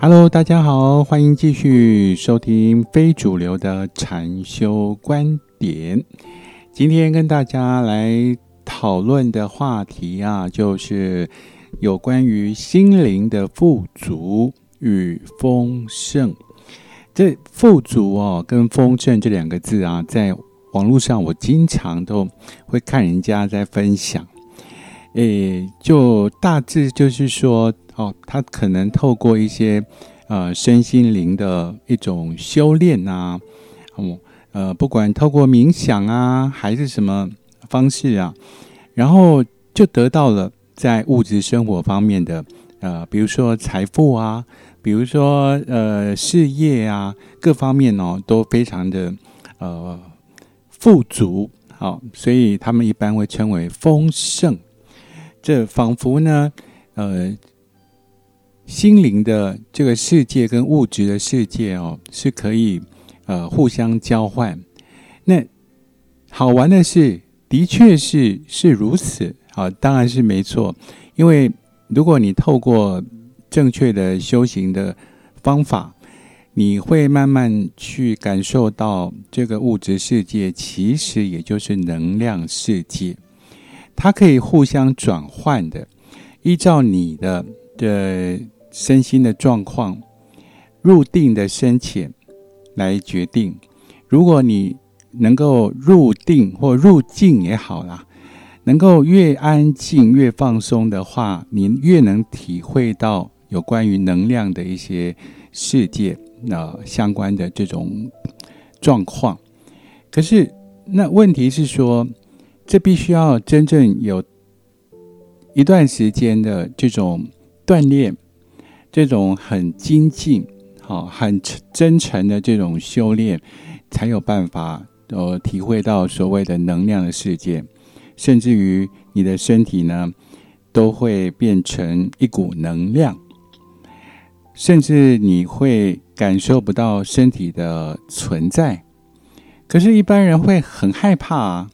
Hello，大家好，欢迎继续收听非主流的禅修观点。今天跟大家来讨论的话题啊，就是有关于心灵的富足与丰盛。这富足哦，跟丰盛这两个字啊，在网络上我经常都会看人家在分享。诶，就大致就是说。哦，他可能透过一些呃身心灵的一种修炼啊，哦呃，不管透过冥想啊，还是什么方式啊，然后就得到了在物质生活方面的呃，比如说财富啊，比如说呃事业啊，各方面哦都非常的呃富足，好，所以他们一般会称为丰盛。这仿佛呢，呃。心灵的这个世界跟物质的世界哦，是可以呃互相交换。那好玩的是，的确是是如此啊，当然是没错。因为如果你透过正确的修行的方法，你会慢慢去感受到这个物质世界其实也就是能量世界，它可以互相转换的，依照你的的。身心的状况、入定的深浅来决定。如果你能够入定或入境也好啦，能够越安静越放松的话，你越能体会到有关于能量的一些世界那相关的这种状况。可是，那问题是说，这必须要真正有一段时间的这种锻炼。这种很精进、好很真诚的这种修炼，才有办法呃体会到所谓的能量的世界，甚至于你的身体呢，都会变成一股能量，甚至你会感受不到身体的存在。可是，一般人会很害怕啊。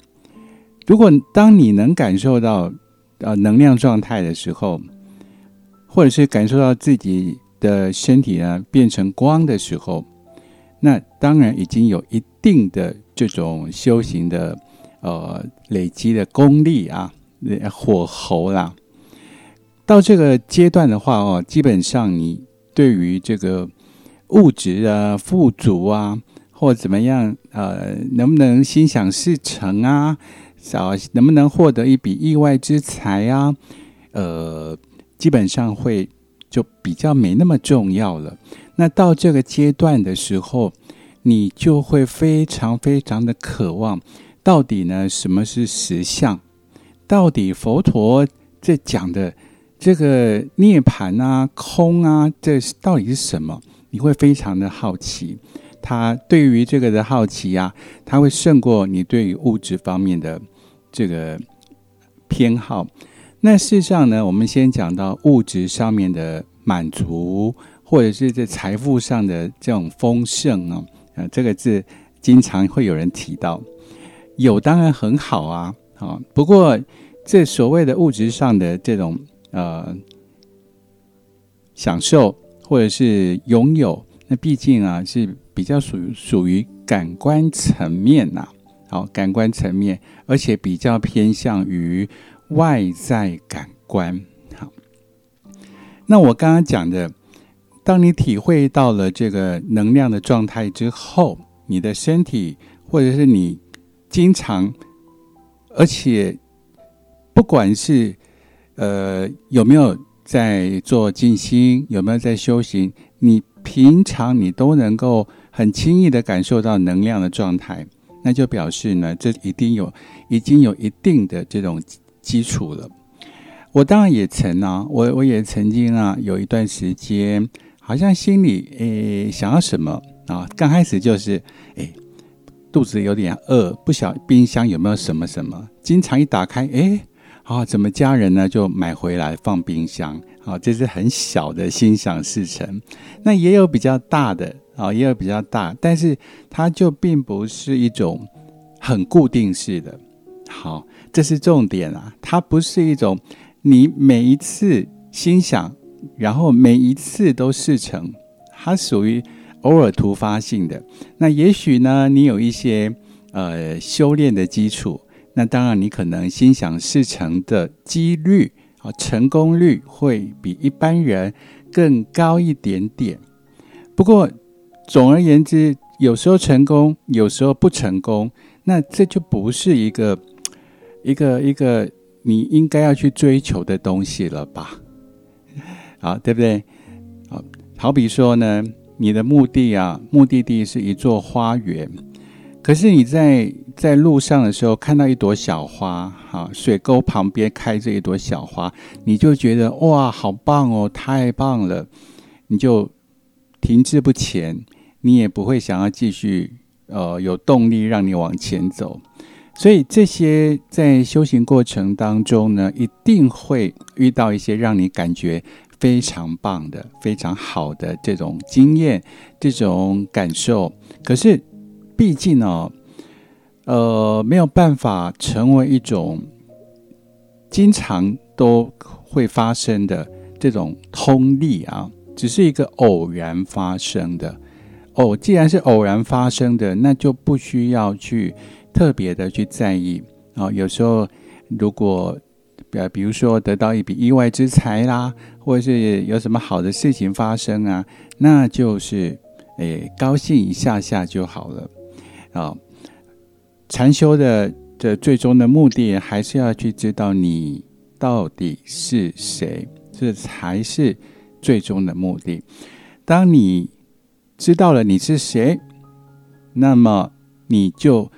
如果当你能感受到呃能量状态的时候，或者是感受到自己的身体呢变成光的时候，那当然已经有一定的这种修行的呃累积的功力啊，火候啦。到这个阶段的话哦，基本上你对于这个物质啊富足啊，或怎么样呃，能不能心想事成啊，小能不能获得一笔意外之财啊，呃。基本上会就比较没那么重要了。那到这个阶段的时候，你就会非常非常的渴望，到底呢什么是实相？到底佛陀在讲的这个涅盘啊、空啊，这到底是什么？你会非常的好奇。他对于这个的好奇呀，他会胜过你对于物质方面的这个偏好。那事实上呢，我们先讲到物质上面的满足，或者是在财富上的这种丰盛啊，啊，这个字经常会有人提到，有当然很好啊，啊，不过这所谓的物质上的这种呃享受或者是拥有，那毕竟啊是比较属于属于感官层面呐，好，感官层面，而且比较偏向于。外在感官，好。那我刚刚讲的，当你体会到了这个能量的状态之后，你的身体或者是你经常，而且不管是呃有没有在做静心，有没有在修行，你平常你都能够很轻易的感受到能量的状态，那就表示呢，这一定有已经有一定的这种。基础了，我当然也曾啊，我我也曾经啊，有一段时间，好像心里诶想要什么啊，刚开始就是诶肚子有点饿，不晓冰箱有没有什么什么，经常一打开诶，啊，怎么家人呢就买回来放冰箱，好，这是很小的心想事成，那也有比较大的啊，也有比较大，但是它就并不是一种很固定式的，好。这是重点啊！它不是一种你每一次心想然后每一次都事成，它属于偶尔突发性的。那也许呢，你有一些呃修炼的基础，那当然你可能心想事成的几率啊，成功率会比一般人更高一点点。不过总而言之，有时候成功，有时候不成功，那这就不是一个一个一个你应该要去追求的东西了吧？好，对不对？好，好比说呢，你的目的啊，目的地是一座花园，可是你在在路上的时候看到一朵小花，哈，水沟旁边开着一朵小花，你就觉得哇，好棒哦，太棒了，你就停滞不前，你也不会想要继续，呃，有动力让你往前走。所以这些在修行过程当中呢，一定会遇到一些让你感觉。非常棒的，非常好的这种经验，这种感受。可是，毕竟呢，呃，没有办法成为一种经常都会发生的这种通力啊，只是一个偶然发生的。哦，既然是偶然发生的，那就不需要去特别的去在意啊。有时候，如果呃，比如说得到一笔意外之财啦，或者是有什么好的事情发生啊，那就是诶高兴一下下就好了啊。禅修的的最终的目的，还是要去知道你到底是谁，这才是最终的目的。当你知道了你是谁，那么你就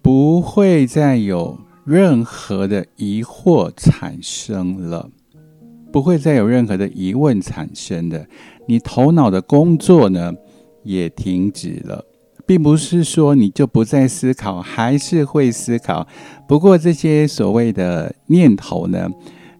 不会再有。任何的疑惑产生了，不会再有任何的疑问产生的。你头脑的工作呢，也停止了，并不是说你就不再思考，还是会思考。不过这些所谓的念头呢，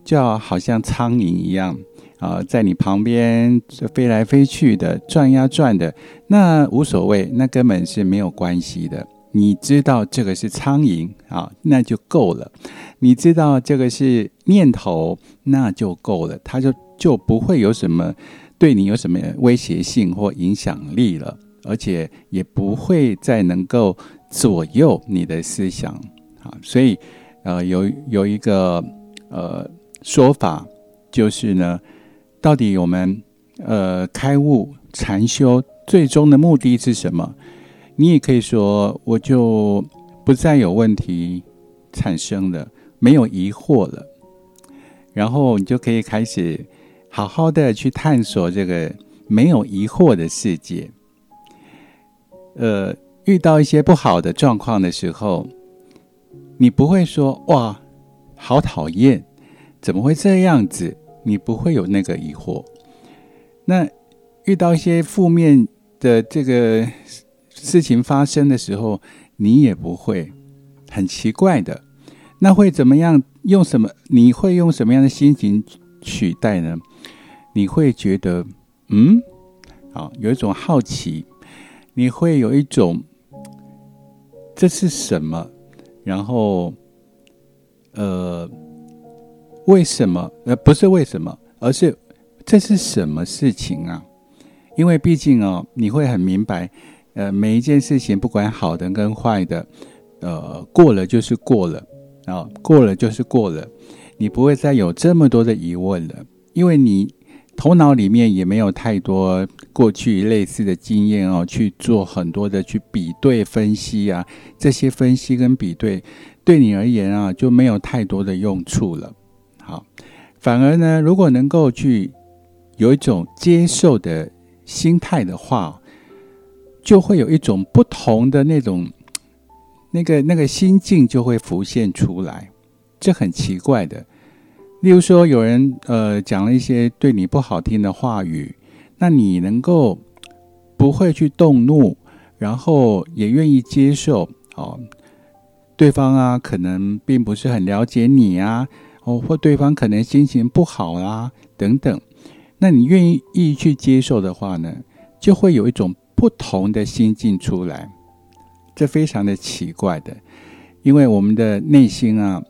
就好像苍蝇一样啊，在你旁边飞来飞去的，转呀转的，那无所谓，那根本是没有关系的。你知道这个是苍蝇啊，那就够了。你知道这个是念头，那就够了，它就就不会有什么对你有什么威胁性或影响力了，而且也不会再能够左右你的思想啊。所以，呃，有有一个呃说法，就是呢，到底我们呃开悟禅修最终的目的是什么？你也可以说，我就不再有问题产生了，没有疑惑了，然后你就可以开始好好的去探索这个没有疑惑的世界。呃，遇到一些不好的状况的时候，你不会说“哇，好讨厌，怎么会这样子”，你不会有那个疑惑。那遇到一些负面的这个。事情发生的时候，你也不会很奇怪的。那会怎么样？用什么？你会用什么样的心情取代呢？你会觉得，嗯，啊，有一种好奇，你会有一种这是什么？然后，呃，为什么？呃，不是为什么，而是这是什么事情啊？因为毕竟哦，你会很明白。呃，每一件事情，不管好的跟坏的，呃，过了就是过了啊，过了就是过了，你不会再有这么多的疑问了，因为你头脑里面也没有太多过去类似的经验哦，去做很多的去比对分析啊，这些分析跟比对对你而言啊，就没有太多的用处了。好，反而呢，如果能够去有一种接受的心态的话。就会有一种不同的那种，那个那个心境就会浮现出来，这很奇怪的。例如说，有人呃讲了一些对你不好听的话语，那你能够不会去动怒，然后也愿意接受哦，对方啊可能并不是很了解你啊，哦或对方可能心情不好啦等等，那你愿意意去接受的话呢，就会有一种。不同的心境出来，这非常的奇怪的，因为我们的内心啊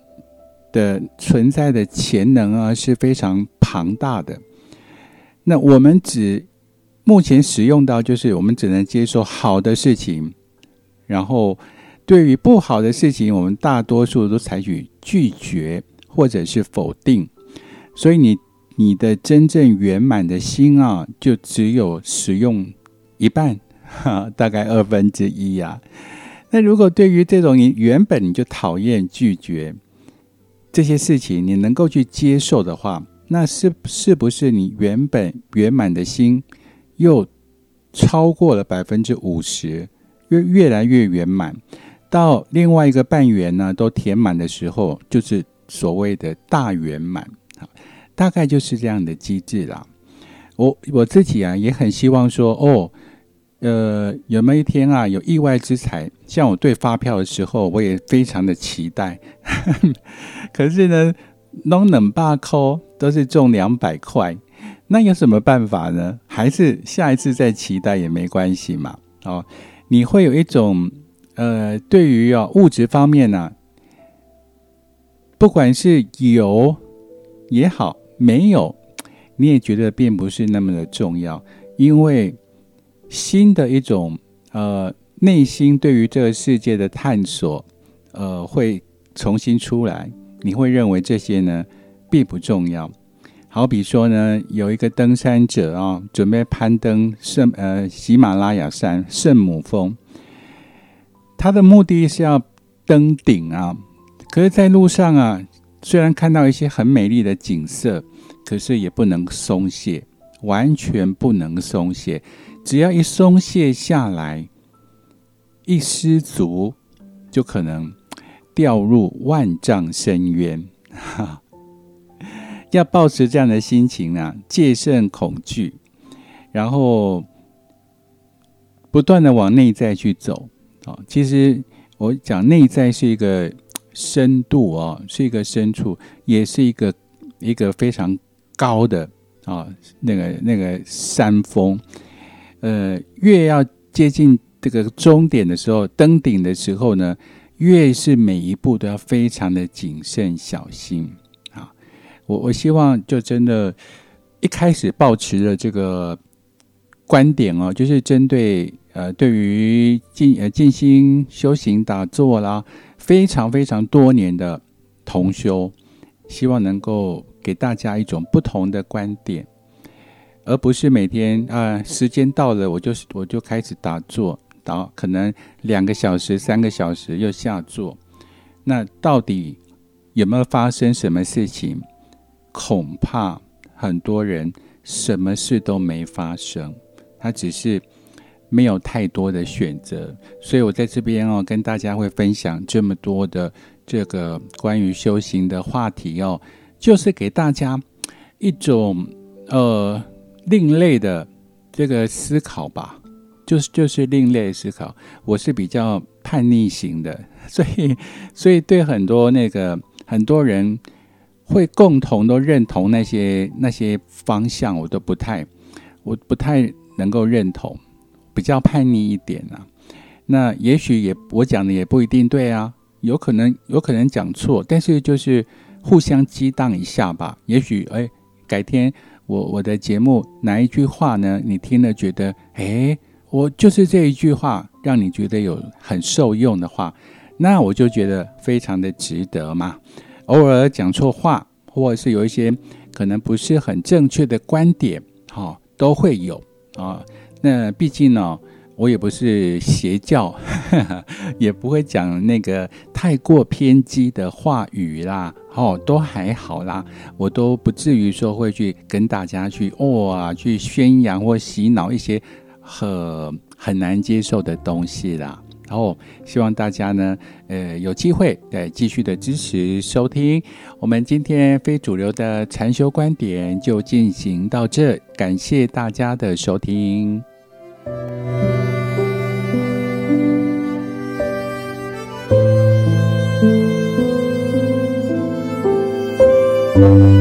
的存在的潜能啊是非常庞大的。那我们只目前使用到，就是我们只能接受好的事情，然后对于不好的事情，我们大多数都采取拒绝或者是否定。所以你你的真正圆满的心啊，就只有使用一半，哈，大概二分之一呀。那如果对于这种你原本你就讨厌拒绝这些事情，你能够去接受的话，那是是不是你原本圆满的心又超过了百分之五十，越越来越圆满，到另外一个半圆呢都填满的时候，就是所谓的大圆满啊，大概就是这样的机制啦。我我自己啊也很希望说哦。呃，有没有一天啊，有意外之财？像我对发票的时候，我也非常的期待。可是呢，弄冷八扣都是中两百块，那有什么办法呢？还是下一次再期待也没关系嘛。哦，你会有一种呃，对于啊物质方面呢，不管是有也好，没有，你也觉得并不是那么的重要，因为。新的一种呃内心对于这个世界的探索，呃会重新出来。你会认为这些呢并不重要。好比说呢，有一个登山者啊，准备攀登圣呃喜马拉雅山圣母峰，他的目的是要登顶啊。可是，在路上啊，虽然看到一些很美丽的景色，可是也不能松懈，完全不能松懈。只要一松懈下来，一失足，就可能掉入万丈深渊。哈 要保持这样的心情啊，戒慎恐惧，然后不断的往内在去走。啊，其实我讲内在是一个深度哦，是一个深处，也是一个一个非常高的啊，那个那个山峰。呃，越要接近这个终点的时候，登顶的时候呢，越是每一步都要非常的谨慎小心啊！我我希望就真的，一开始保持的这个观点哦，就是针对呃，对于静呃静心修行打坐啦，非常非常多年的同修，希望能够给大家一种不同的观点。而不是每天啊，时间到了我就我就开始打坐，打可能两个小时、三个小时又下坐。那到底有没有发生什么事情？恐怕很多人什么事都没发生，他只是没有太多的选择。所以我在这边哦，跟大家会分享这么多的这个关于修行的话题哦，就是给大家一种呃。另类的这个思考吧，就是就是另类思考。我是比较叛逆型的，所以所以对很多那个很多人会共同都认同那些那些方向，我都不太我不太能够认同，比较叛逆一点啊。那也许也我讲的也不一定对啊，有可能有可能讲错，但是就是互相激荡一下吧。也许哎，改天。我我的节目哪一句话呢？你听了觉得，哎，我就是这一句话让你觉得有很受用的话，那我就觉得非常的值得嘛。偶尔讲错话，或者是有一些可能不是很正确的观点，哈，都会有啊。那毕竟呢。我也不是邪教，也不会讲那个太过偏激的话语啦，哦，都还好啦，我都不至于说会去跟大家去哦啊，去宣扬或洗脑一些很很难接受的东西啦。然后希望大家呢，呃，有机会对继续的支持收听。我们今天非主流的禅修观点就进行到这，感谢大家的收听。Thank you